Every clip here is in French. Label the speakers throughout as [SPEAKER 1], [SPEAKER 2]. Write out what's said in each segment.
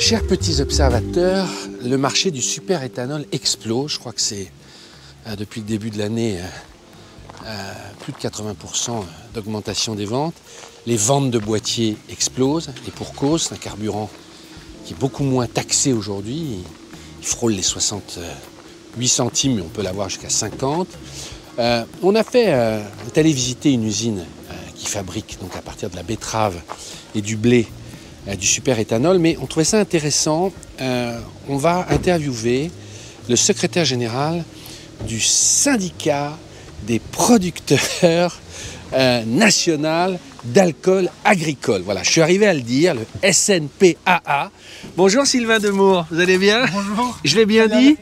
[SPEAKER 1] Chers petits observateurs, le marché du super-éthanol explose. Je crois que c'est euh, depuis le début de l'année euh, euh, plus de 80% d'augmentation des ventes. Les ventes de boîtiers explosent et pour cause, c'est un carburant qui est beaucoup moins taxé aujourd'hui. Il frôle les 68 centimes, mais on peut l'avoir jusqu'à 50. on a fait, on est allé visiter une usine qui fabrique donc à partir de la betterave et du blé du super éthanol, mais on trouvait ça intéressant. Euh, on va interviewer le secrétaire général du syndicat des producteurs euh, national d'alcool agricole. Voilà, je suis arrivé à le dire, le SNPAA. Bonjour Sylvain Demour, vous allez bien?
[SPEAKER 2] Bonjour.
[SPEAKER 1] Je l'ai bien dit?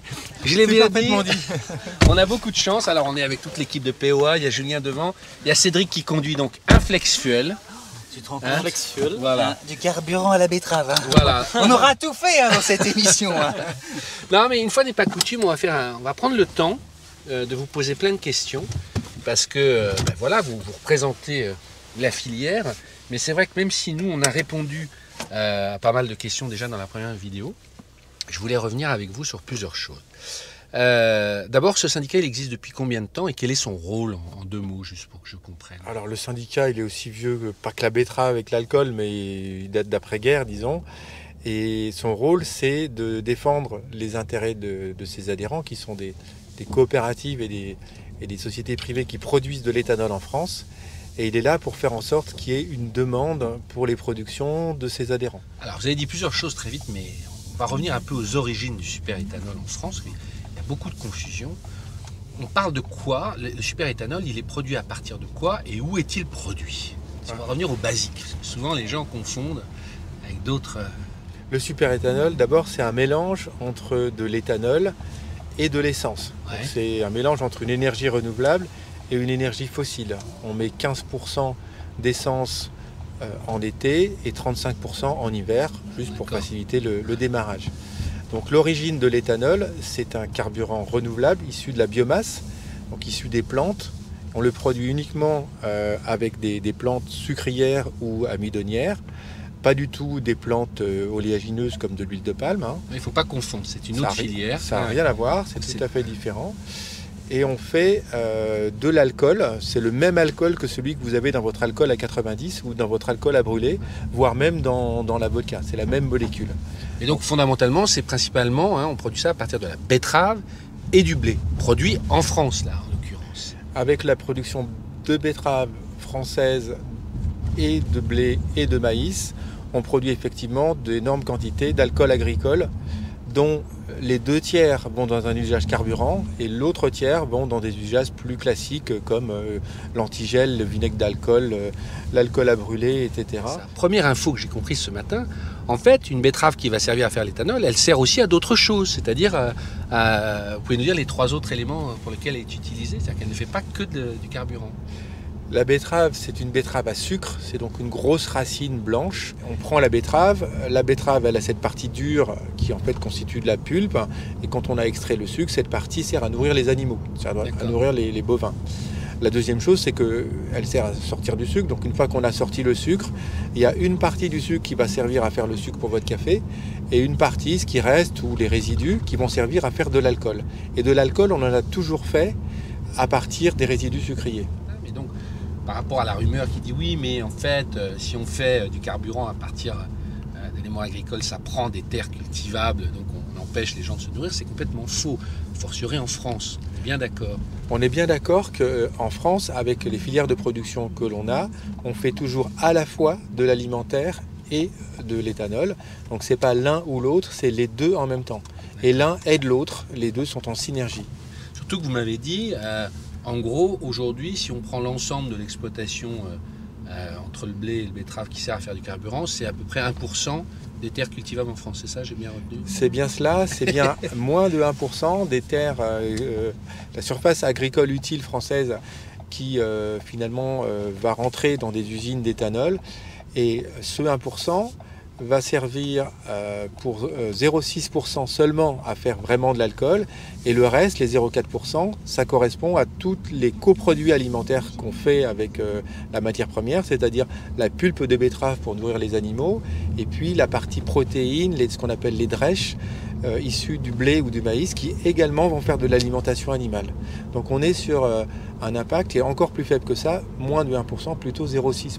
[SPEAKER 1] Je l'ai bien
[SPEAKER 2] dit?
[SPEAKER 1] dit. On a beaucoup de chance. Alors on est avec toute l'équipe de POA, il y a Julien devant, il y a Cédric qui conduit donc un flex fuel.
[SPEAKER 2] Tu te rends compte hein
[SPEAKER 1] voilà.
[SPEAKER 2] Hein, du carburant à la betterave. Hein.
[SPEAKER 1] Voilà.
[SPEAKER 2] on aura tout fait dans cette émission.
[SPEAKER 1] Non, mais une fois n'est pas coutume, on va, faire on va prendre le temps euh, de vous poser plein de questions. Parce que euh, ben voilà, vous, vous représentez euh, la filière. Mais c'est vrai que même si nous, on a répondu à pas mal de questions déjà dans la première vidéo, je voulais revenir avec vous sur plusieurs choses. Euh, d'abord, ce syndicat, il existe depuis combien de temps et quel est son rôle en, deux mots, juste pour que je comprenne?
[SPEAKER 3] Alors, le syndicat, il est aussi vieux, que, pas que la betterave avec l'alcool, mais il date d'après-guerre, disons. Et son rôle, c'est de défendre les intérêts de, ses adhérents, qui sont des, coopératives et des, et des, sociétés privées qui produisent de l'éthanol en France. Et il est là pour faire en sorte qu'il y ait une demande pour les productions de ses adhérents.
[SPEAKER 1] Alors, vous avez dit plusieurs choses très vite, mais on va revenir un peu aux origines du super éthanol en France beaucoup de confusion. On parle de quoi Le super-éthanol, il est produit à partir de quoi et où est-il produit? On va revenir au basique. Souvent, les gens confondent avec d'autres. Euh,
[SPEAKER 3] Le super-éthanol, d'abord, c'est un mélange entre de l'éthanol et de l'essence. C'est un mélange entre une énergie renouvelable et une énergie fossile. On met 15% d'essence euh, en été et 35% en hiver, juste pour faciliter le démarrage. Donc l'origine de l'éthanol, c'est un carburant renouvelable issu de la biomasse, donc issu des plantes. On le produit uniquement euh, avec des, plantes sucrières ou amidonnières, pas du tout des plantes euh, oléagineuses comme de l'huile de palme. Hein.
[SPEAKER 1] Il ne faut pas confondre, c'est une autre filière.
[SPEAKER 3] Ça n'a rien à voir, c'est tout à fait différent. Et on fait euh, de l'alcool, c'est le même alcool que celui que vous avez dans votre alcool à 90 ou dans votre alcool à brûler, voire même dans, dans la vodka, c'est la même molécule.
[SPEAKER 1] Et donc fondamentalement, c'est principalement, hein, on produit ça à partir de la betterave et du blé, produit en France là en l'occurrence.
[SPEAKER 3] Avec la production de betterave française et de blé et de maïs, on produit effectivement d'énormes quantités d'alcool agricole dont les deux tiers vont dans un usage carburant et l'autre tiers vont dans des usages plus classiques comme euh, l'antigel, le vinaigre d'alcool, euh, l'alcool à brûler, etc.
[SPEAKER 1] Première info que j'ai comprise ce matin, en fait, une betterave qui va servir à faire l'éthanol, elle sert aussi à d'autres choses, c'est-à-dire, euh, vous pouvez nous dire les trois autres éléments pour lesquels elle est utilisée, c'est-à-dire qu'elle ne fait pas que du carburant.
[SPEAKER 3] La betterave, c'est une betterave à sucre, c'est donc une grosse racine blanche. On prend la betterave, la betterave, elle a cette partie dure qui en fait constitue de la pulpe, et quand on a extrait le sucre, cette partie sert à nourrir les animaux, sert à nourrir les, bovins. La deuxième chose, c'est qu'elle sert à sortir du sucre. Donc une fois qu'on a sorti le sucre, il y a une partie du sucre qui va servir à faire le sucre pour votre café et une partie, ce qui reste, ou les résidus, qui vont servir à faire de l'alcool. Et de l'alcool, on en a toujours fait à partir des résidus sucriers
[SPEAKER 1] par rapport à la rumeur qui dit oui, mais en fait, euh, si on fait euh, du carburant à partir euh, d'éléments agricoles, ça prend des terres cultivables, donc on, empêche les gens de se nourrir, c'est complètement faux. Fortiori en France, on est bien d'accord.
[SPEAKER 3] On est bien d'accord qu'en France, avec les filières de production que l'on a, on fait toujours à la fois de l'alimentaire et de l'éthanol. Donc c'est pas l'un ou l'autre, c'est les deux en même temps. Et l'un aide l'autre, les deux sont en synergie.
[SPEAKER 1] Surtout que vous m'avez dit, en gros, aujourd'hui, si on prend l'ensemble de l'exploitation euh, euh, entre le blé et le betterave qui sert à faire du carburant, c'est à peu près 1% des terres cultivables en France. C'est ça, j'ai bien retenu
[SPEAKER 3] C'est bien cela, c'est bien moins de 1% des terres, euh, la surface agricole utile française qui finalement va rentrer dans des usines d'éthanol. Et ce 1%, va servir euh, pour 0,6% euh, seulement à faire vraiment de l'alcool et le reste, les 0,4%, ça correspond à tous les coproduits alimentaires qu'on fait avec euh, la matière première, c'est-à-dire la pulpe de betterave pour nourrir les animaux et puis la partie protéine, ce qu'on appelle les drèches, issus du blé ou du maïs, qui également vont faire de l'alimentation animale. Donc on est sur un impact qui est encore plus faible que ça, moins de 1%, plutôt 0,6%.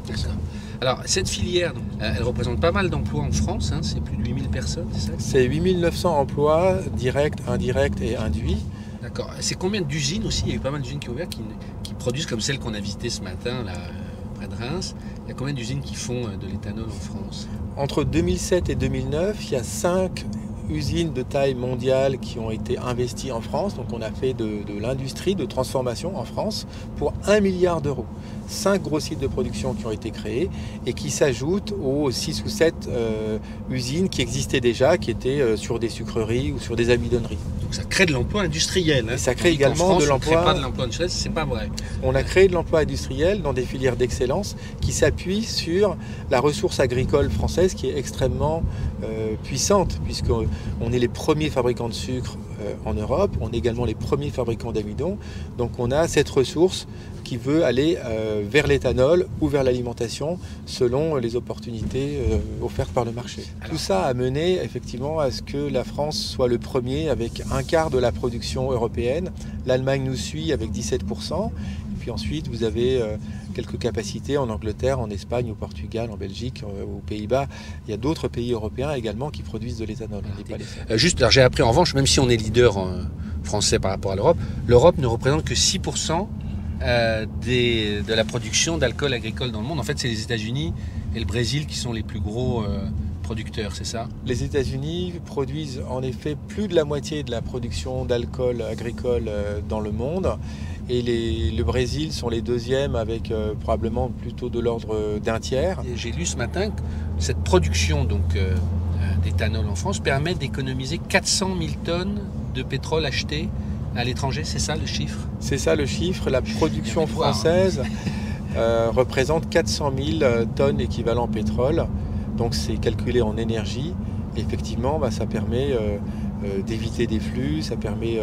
[SPEAKER 1] Alors cette filière, donc, euh, elle représente pas mal d'emplois en France, hein, c'est plus de 8000 personnes, c'est ça
[SPEAKER 3] C'est 8900 emplois, directs, indirects et induits.
[SPEAKER 1] D'accord. C'est combien d'usines aussi? Il y a eu pas mal d'usines qui ont ouvert, qui, qui produisent comme celle qu'on a visitée ce matin, là, euh, près de Reims. Il y a combien d'usines qui font euh, de l'éthanol en France?
[SPEAKER 3] Entre 2007 et 2009, il y a 5 usines de taille mondiale qui ont été investies en France. Donc on a fait de, de l'industrie de transformation en France pour 1 milliard d'euros. 5 gros sites de production qui ont été créés et qui s'ajoutent aux 6 ou 7 euh, usines qui existaient déjà, qui étaient euh, sur des sucreries ou sur des amidonneries.
[SPEAKER 1] Donc ça crée de l'emploi industriel. hein.
[SPEAKER 3] Et ça crée également
[SPEAKER 1] France,
[SPEAKER 3] de
[SPEAKER 1] on
[SPEAKER 3] l'emploi-
[SPEAKER 1] crée pas de l'emploi industriel, c'est pas vrai.
[SPEAKER 3] On a créé de l'emploi industriel dans des filières d'excellence qui s'appuient sur la ressource agricole française qui est extrêmement euh, puissante, puisqu'on on est les premiers fabricants de sucre euh, en Europe, on est également les premiers fabricants d'amidon. Donc on a cette ressource qui veut aller euh, vers l'éthanol ou vers l'alimentation selon les opportunités euh, offertes par le marché. Tout ça a mené effectivement à ce que la France soit le premier avec un quart de la production européenne. L'Allemagne nous suit avec 17%. Et puis ensuite, vous avez quelques capacités en Angleterre, en Espagne, au Portugal, en Belgique, euh, aux Pays-Bas. Il y a d'autres pays européens également qui produisent de l'éthanol.
[SPEAKER 1] Euh, juste, alors j'ai appris en revanche, même si on est leader euh, français par rapport à l'Europe, l'Europe ne représente que 6% euh, des- de la production d'alcool agricole dans le monde. En fait, c'est les États-Unis et le Brésil qui sont les plus gros euh, producteurs, c'est ça?
[SPEAKER 3] Les États-Unis produisent en effet plus de la moitié de la production d'alcool agricole euh, dans le monde. Et les- le Brésil sont les deuxièmes avec euh, probablement plutôt de l'ordre euh, d'un tiers.
[SPEAKER 1] J'ai lu ce matin que cette production donc euh, d'éthanol en France permet d'économiser 400 000 tonnes de pétrole acheté à l'étranger, c'est ça le chiffre?
[SPEAKER 3] C'est ça le chiffre. La production
[SPEAKER 1] voir.
[SPEAKER 3] française euh, représente 400 000 euh, tonnes équivalent pétrole. Donc c'est calculé en énergie. Et effectivement, bah, ça permet d'éviter des flux, ça permet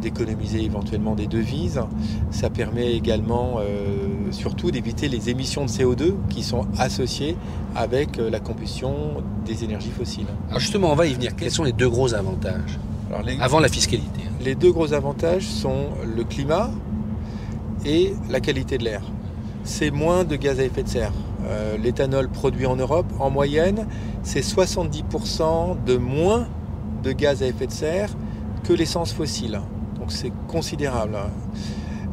[SPEAKER 3] d'économiser éventuellement des devises. Ça permet également euh, surtout d'éviter les émissions de CO2 qui sont associées avec euh, la combustion des énergies fossiles.
[SPEAKER 1] Alors justement, on va y venir. Quels sont les deux gros avantages
[SPEAKER 3] Alors, les-
[SPEAKER 1] avant la fiscalité hein
[SPEAKER 3] Les deux gros avantages sont le climat et la qualité de l'air. C'est moins de gaz à effet de serre. Euh, L'éthanol produit en Europe, en moyenne, c'est 70% de moins de gaz à effet de serre que l'essence fossile. Donc c'est considérable.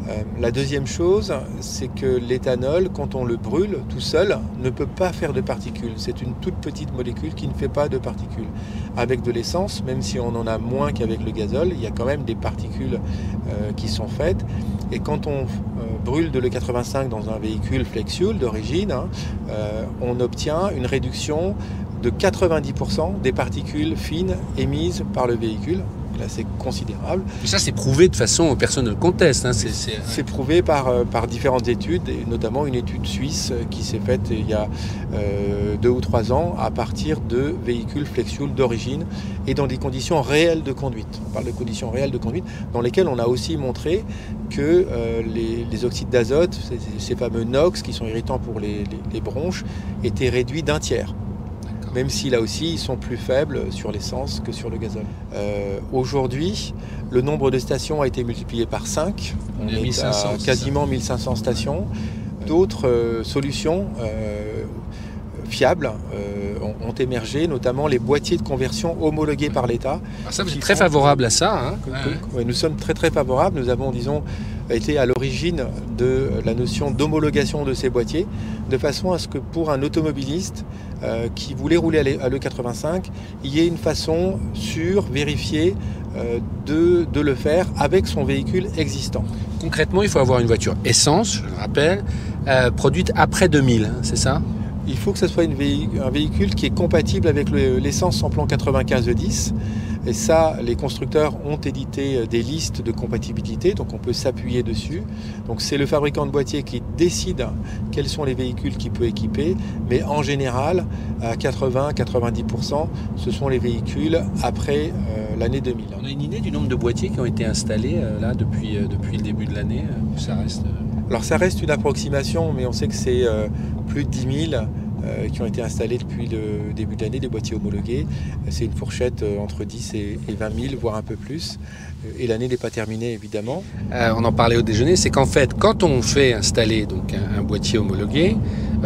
[SPEAKER 3] Euh, la deuxième chose, c'est que l'éthanol, quand on le brûle tout seul, ne peut pas faire de particules. C'est une toute petite molécule qui ne fait pas de particules. Avec de l'essence, même si on en a moins qu'avec le gazole, il y a quand même des particules euh, qui sont faites. Et quand on euh, brûle de l'E85 dans un véhicule flex fuel d'origine, hein, on obtient une réduction de 90% des particules fines émises par le véhicule. C'est considérable.
[SPEAKER 1] Et ça, c'est prouvé de façon, personne ne le conteste. hein, c'est-
[SPEAKER 3] prouvé par, euh, par différentes études, et notamment une étude suisse euh, qui s'est faite il y a euh, deux ou trois ans à partir de véhicules flex-fuel d'origine et dans des conditions réelles de conduite. On parle de conditions réelles de conduite dans lesquelles on a aussi montré que euh, les, les oxydes d'azote, ces, ces fameux NOx qui sont irritants pour les, les- les bronches, étaient réduits d'un tiers. Même si là aussi ils sont plus faibles sur l'essence que sur le gazole. Euh, Aujourd'hui, le nombre de stations a été multiplié par 5.
[SPEAKER 1] On est à 1500, c'est
[SPEAKER 3] quasiment 1500 stations. D'autres euh, solutions euh, fiables euh, ont, ont émergé, notamment les boîtiers de conversion homologués par l'État.
[SPEAKER 1] Alors ça, vous êtes très favorable à ça. hein
[SPEAKER 3] Que-
[SPEAKER 1] Ouais,
[SPEAKER 3] que-
[SPEAKER 1] ouais.
[SPEAKER 3] ouais, nous sommes très très favorables. Nous avons, disons, été à l'origine de la notion d'homologation de ces boîtiers, de façon à ce que pour un automobiliste euh, qui voulait rouler à l'E- à l'E85, il y ait une façon sûre, vérifiée, euh, de, de le faire avec son véhicule existant.
[SPEAKER 1] Concrètement, il faut avoir une voiture essence, je le rappelle, euh, produite après 2000, hein, c'est ça?
[SPEAKER 3] Il faut que ce soit un véhicule qui est compatible avec le- l'essence en plan 95 de 10. Et ça, les constructeurs ont édité euh, des listes de compatibilité, donc on peut s'appuyer dessus. Donc c'est le fabricant de boîtier qui décide quels sont les véhicules qu'il peut équiper, mais en général, à 80-90%, ce sont les véhicules après euh, l'année 2000.
[SPEAKER 1] On a une idée du nombre de boîtiers qui ont été installés euh, là depuis, depuis le début de l'année ça reste
[SPEAKER 3] Alors ça reste une approximation, mais on sait que c'est euh, plus de 10 000 euh, qui ont été installés depuis le début de l'année, des boîtiers homologués. C'est une fourchette entre 10 et 20 000, voire un peu plus. Et l'année n'est pas terminée, évidemment.
[SPEAKER 1] on en parlait au déjeuner, c'est qu'en fait, quand on fait installer donc, un, boîtier homologué,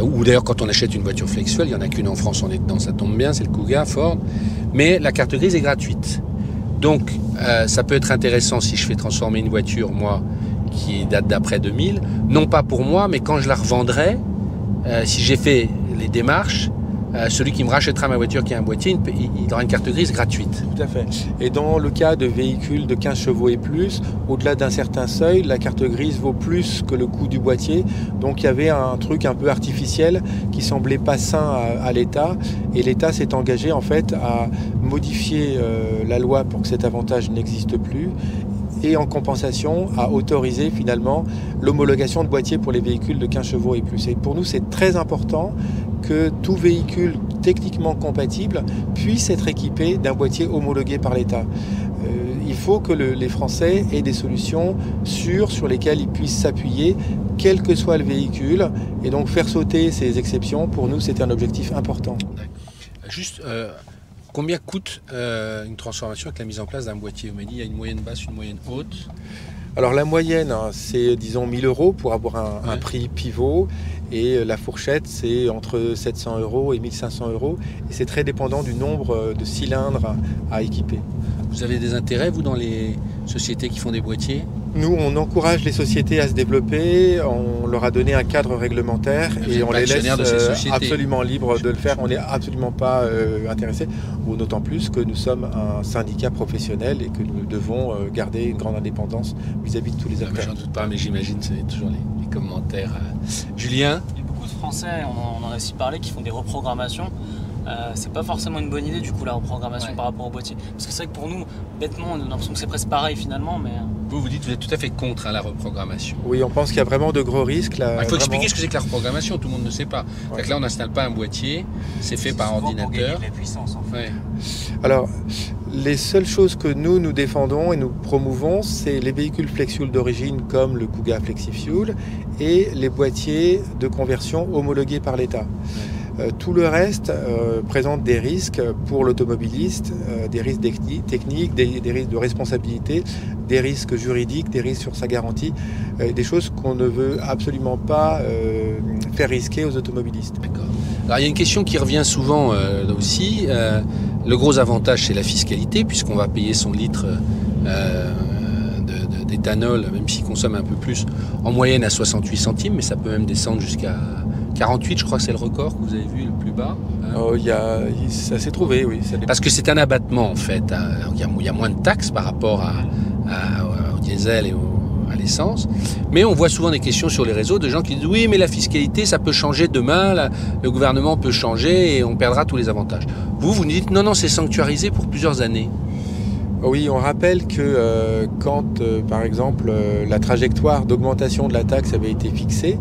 [SPEAKER 1] ou d'ailleurs quand on achète une voiture flexuelle, il n'y en a qu'une en France, on est dedans, ça tombe bien, c'est le Kuga, Ford, mais la carte grise est gratuite. Donc, ça peut être intéressant si je fais transformer une voiture, moi, qui date d'après 2000, non pas pour moi, mais quand je la revendrai, euh, si j'ai fait les démarches, euh, celui qui me rachètera ma voiture qui a un boîtier, il, aura une carte grise gratuite.
[SPEAKER 3] Tout à fait. Et dans le cas de véhicules de 15 chevaux et plus, au-delà d'un certain seuil, la carte grise vaut plus que le coût du boîtier. Donc il y avait un truc un peu artificiel qui semblait pas sain à, l'État. Et l'État s'est engagé en fait à modifier euh, la loi pour que cet avantage n'existe plus et en compensation à autoriser finalement l'homologation de boîtiers pour les véhicules de 15 chevaux et plus. Et pour nous, c'est très important que tout véhicule techniquement compatible puisse être équipé d'un boîtier homologué par l'État. Euh, il faut que les Français aient des solutions sûres sur lesquelles ils puissent s'appuyer, quel que soit le véhicule, et donc faire sauter ces exceptions, pour nous, c'est un objectif important.
[SPEAKER 1] Juste, euh, Combien coûte euh, une transformation avec la mise en place d'un boîtier? Vous m'avez dit il y a une moyenne basse, une moyenne haute.
[SPEAKER 3] Alors la moyenne, hein, c'est disons 1000 euros pour avoir un, prix pivot et euh, la fourchette, c'est entre 700 euros et 1500 euros. Et c'est très dépendant du nombre euh, de cylindres à équiper.
[SPEAKER 1] Vous avez des intérêts, vous, dans les sociétés qui font des boîtiers?
[SPEAKER 3] Nous, on encourage les sociétés à se développer, on leur a donné un cadre réglementaire et on les laisse euh, absolument libres de le faire. On n'est absolument pas euh, intéressé, ou d'autant plus que nous sommes un syndicat professionnel et que nous devons euh, garder une grande indépendance vis-à-vis de tous les acteurs.
[SPEAKER 1] J'en doute pas, mais j'imagine c'est toujours les, commentaires. Julien
[SPEAKER 4] Il y a beaucoup de Français, on en a aussi parlé, qui font des reprogrammations. Euh, c'est pas forcément une bonne idée du coup la reprogrammation par rapport au boîtier. Parce que c'est vrai que pour nous, bêtement, on a l'impression que c'est presque pareil finalement, mais. Euh.
[SPEAKER 1] Vous vous dites que vous êtes tout à fait contre hein, la reprogrammation.
[SPEAKER 3] Oui, on pense qu'il y a vraiment de gros risques là.
[SPEAKER 1] il faut expliquer ce que c'est que la reprogrammation, tout le monde ne sait pas. là, on n'installe pas un boîtier, c'est fait par ordinateur.
[SPEAKER 4] la puissance, en fait.
[SPEAKER 3] Alors, les seules choses que nous nous défendons et nous promouvons, c'est les véhicules FlexFuel d'origine comme le Kuga FlexiFuel et les boîtiers de conversion homologués par l'État. Tout le reste euh, présente des risques pour l'automobiliste, euh, des risques techniques, des, risques de responsabilité, des risques juridiques, des risques sur sa garantie, des choses qu'on ne veut absolument pas faire risquer aux automobilistes.
[SPEAKER 1] Alors il y a une question qui revient souvent aussi. le gros avantage c'est la fiscalité puisqu'on va payer son litre d'éthanol, même s'il consomme un peu plus, en moyenne à 68 centimes, mais ça peut même descendre jusqu'à 48, je crois que c'est le record que vous avez vu le plus bas.
[SPEAKER 3] Hein. Oh, y a, ça s'est trouvé, oui.
[SPEAKER 1] Parce que c'est un abattement, en fait. Il y, a moins de taxes par rapport à, au diesel et à l'essence. Mais on voit souvent des questions sur les réseaux de gens qui disent oui, mais la fiscalité, ça peut changer demain, le gouvernement peut changer et on perdra tous les avantages. Vous, vous nous dites non, non, c'est sanctuarisé pour plusieurs années.
[SPEAKER 3] Oui, on rappelle que euh, quand, euh, par exemple, euh, la trajectoire d'augmentation de la taxe avait été fixée,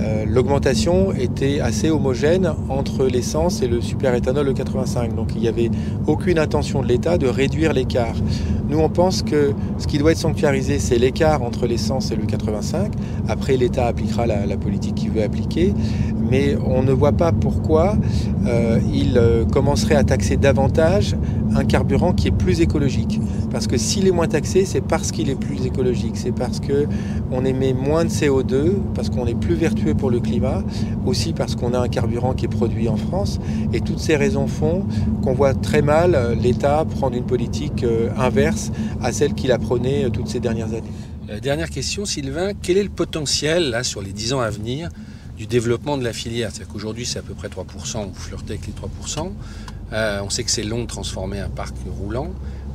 [SPEAKER 3] euh, l'augmentation était assez homogène entre l'essence et le superéthanol e 85. Donc il n'y avait aucune intention de l'État de réduire l'écart. Nous, on pense que ce qui doit être sanctuarisé, c'est l'écart entre l'essence et le 85. Après, l'État appliquera la, politique qu'il veut appliquer. Mais on ne voit pas pourquoi euh, il euh, commencerait à taxer davantage un carburant qui est plus écologique. Parce que s'il est moins taxé, c'est parce qu'il est plus écologique. C'est parce qu'on émet moins de CO2, parce qu'on est plus vertueux pour le climat, aussi parce qu'on a un carburant qui est produit en France. Et toutes ces raisons font qu'on voit très mal l'État prendre une politique inverse à celle qu'il apprenait euh, toutes ces dernières années.
[SPEAKER 1] Euh, dernière question, Sylvain, quel est le potentiel là, sur les 10 ans à venir du développement de la filière C'est-à-dire qu'aujourd'hui, c'est à peu près 3%, vous flirtez avec les 3%. Euh, on sait que c'est long de transformer un parc roulant,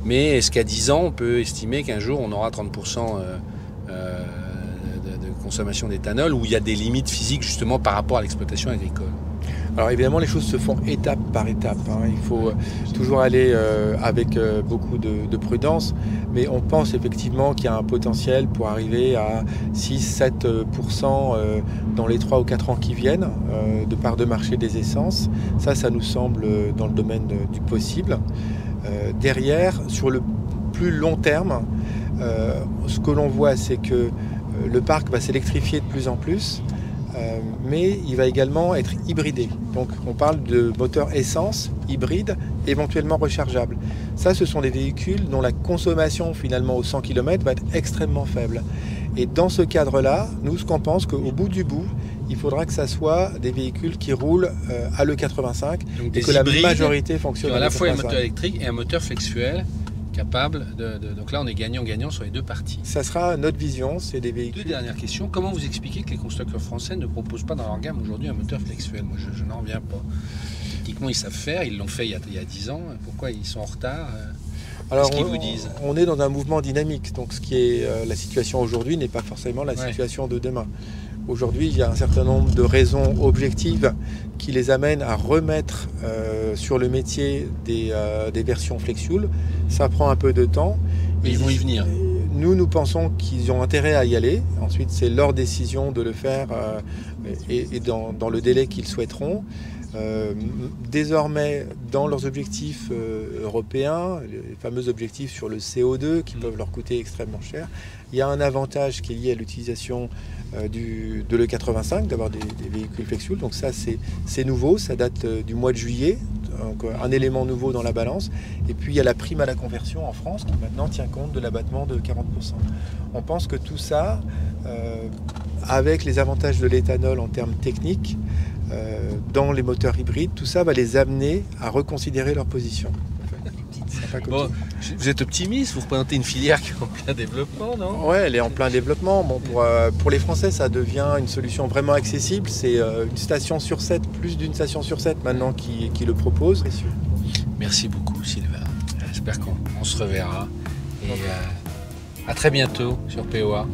[SPEAKER 1] mais est-ce qu'à 10 ans, on peut estimer qu'un jour, on aura 30% de consommation d'éthanol, où il y a des limites physiques justement par rapport à l'exploitation agricole?
[SPEAKER 3] Alors évidemment, les choses se font étape par étape. Hein. Il faut euh, toujours aller euh, avec euh, beaucoup de, prudence, mais on pense effectivement qu'il y a un potentiel pour arriver à 6-7% dans les 3 ou 4 ans qui viennent de part de marché des essences. Ça, ça nous semble dans le domaine du possible. derrière, sur le plus long terme, ce que l'on voit, c'est que le parc va s'électrifier de plus en plus. Euh, mais il va également être hybridé. Donc on parle de moteur essence, hybride, éventuellement rechargeable. Ça, ce sont des véhicules dont la consommation finalement au 100 km va être extrêmement faible. Et dans ce cadre-là, nous, ce qu'on pense qu'au bout du bout, il faudra que ça soit des véhicules qui roulent euh, à l'E85
[SPEAKER 1] Donc
[SPEAKER 3] et que la majorité fonctionne
[SPEAKER 1] à la fois un
[SPEAKER 3] l'E85.
[SPEAKER 1] moteur électrique et un moteur flexuel capable de, de- Donc là, on est gagnant-gagnant sur les deux parties.
[SPEAKER 3] Ça sera notre vision, c'est des
[SPEAKER 1] Deux
[SPEAKER 3] véhicules.
[SPEAKER 1] dernières questions. Comment vous expliquez que les constructeurs français ne proposent pas dans leur gamme aujourd'hui un moteur flexuel? Moi, je, je n'en reviens pas. Techniquement, ils savent faire, ils l'ont fait il y, a, il y a 10 ans. Pourquoi ils sont en retard euh
[SPEAKER 3] Alors,
[SPEAKER 1] qu'ils
[SPEAKER 3] on,
[SPEAKER 1] vous disent
[SPEAKER 3] on est dans un mouvement dynamique, donc ce qui est euh, la situation aujourd'hui n'est pas forcément la
[SPEAKER 1] Ouais.
[SPEAKER 3] situation de demain. Aujourd'hui, il y a un certain nombre de raisons objectives qui les amènent à remettre euh, sur le métier des, euh, des versions Flexfuel. Ça prend un peu de temps.
[SPEAKER 1] Mais ils vont y venir.
[SPEAKER 3] Nous, nous pensons qu'ils ont intérêt à y aller. Ensuite, c'est leur décision de le faire euh, et, et dans, dans le délai qu'ils souhaiteront. Euh, désormais, dans leurs objectifs euh, européens, les fameux objectifs sur le CO2 qui
[SPEAKER 1] Mm.
[SPEAKER 3] peuvent leur coûter extrêmement cher, il y a un avantage qui est lié à l'utilisation euh, du, de l'E85, d'avoir des, des véhicules Flexfuel. Donc ça, c'est nouveau, ça date du mois de juillet, donc un élément nouveau dans la balance. Et puis il y a la prime à la conversion en France qui maintenant tient compte de l'abattement de 40%. On pense que tout ça, avec les avantages de l'éthanol en termes techniques, dans les moteurs hybrides, tout ça va les amener à reconsidérer leur position.
[SPEAKER 1] Bon, vous êtes optimiste, vous représentez une filière qui est en plein développement, non?
[SPEAKER 3] Ouais, elle est en plein développement. Bon, pour, euh, pour les Français, ça devient une solution vraiment accessible. C'est euh, une station sur 7, plus d'une station sur 7 maintenant qui, qui le propose.
[SPEAKER 1] Merci beaucoup, Sylvain. J'espère qu'on on se reverra. Et euh, à très bientôt sur POA.